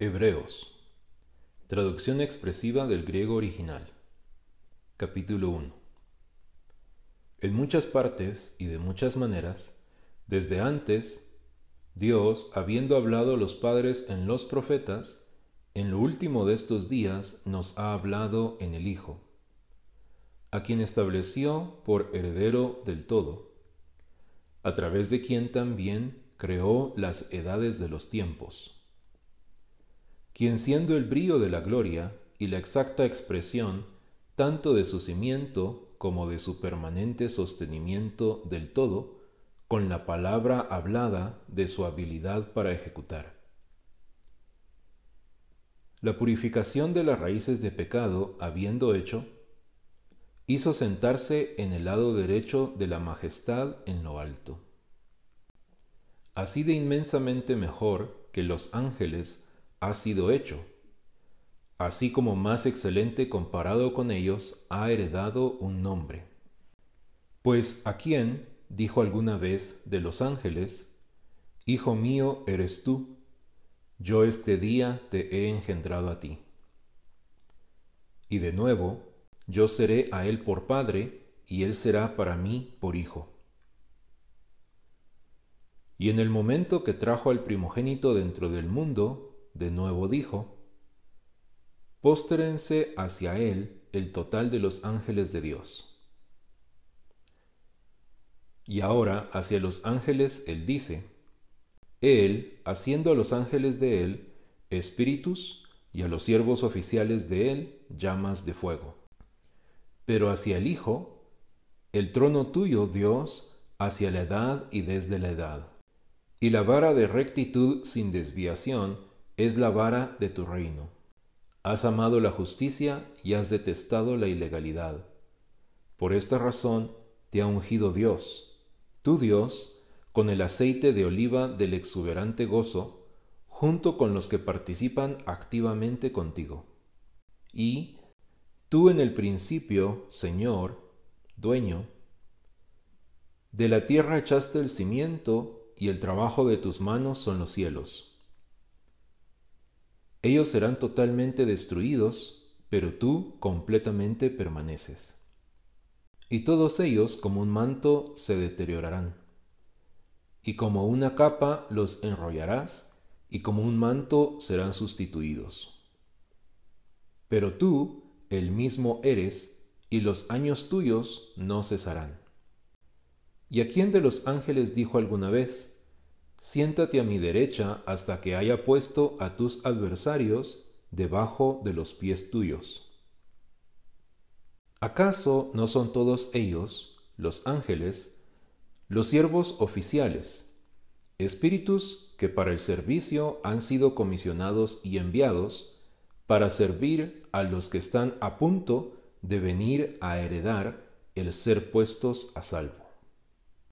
Hebreos. Traducción expresiva del griego original. Capítulo 1. En muchas partes y de muchas maneras, desde antes, Dios, habiendo hablado a los padres en los profetas, en lo último de estos días nos ha hablado en el Hijo, a quien estableció por heredero del todo, a través de quien también creó las edades de los tiempos quien siendo el brío de la gloria y la exacta expresión tanto de su cimiento como de su permanente sostenimiento del todo, con la palabra hablada de su habilidad para ejecutar. La purificación de las raíces de pecado habiendo hecho, hizo sentarse en el lado derecho de la majestad en lo alto. Así de inmensamente mejor que los ángeles ha sido hecho, así como más excelente comparado con ellos ha heredado un nombre. Pues a quién, dijo alguna vez de los ángeles, Hijo mío eres tú, yo este día te he engendrado a ti. Y de nuevo, yo seré a él por padre, y él será para mí por hijo. Y en el momento que trajo al primogénito dentro del mundo, de nuevo dijo, Póstrense hacia él el total de los ángeles de Dios. Y ahora hacia los ángeles él dice, Él, haciendo a los ángeles de él espíritus y a los siervos oficiales de él llamas de fuego. Pero hacia el Hijo, el trono tuyo, Dios, hacia la edad y desde la edad, y la vara de rectitud sin desviación, es la vara de tu reino. Has amado la justicia y has detestado la ilegalidad. Por esta razón te ha ungido Dios, tu Dios, con el aceite de oliva del exuberante gozo, junto con los que participan activamente contigo. Y tú en el principio, Señor, dueño, de la tierra echaste el cimiento y el trabajo de tus manos son los cielos. Ellos serán totalmente destruidos, pero tú completamente permaneces. Y todos ellos como un manto se deteriorarán. Y como una capa los enrollarás, y como un manto serán sustituidos. Pero tú, el mismo eres, y los años tuyos no cesarán. ¿Y a quién de los ángeles dijo alguna vez, siéntate a mi derecha hasta que haya puesto a tus adversarios debajo de los pies tuyos. ¿Acaso no son todos ellos, los ángeles, los siervos oficiales, espíritus que para el servicio han sido comisionados y enviados para servir a los que están a punto de venir a heredar el ser puestos a salvo?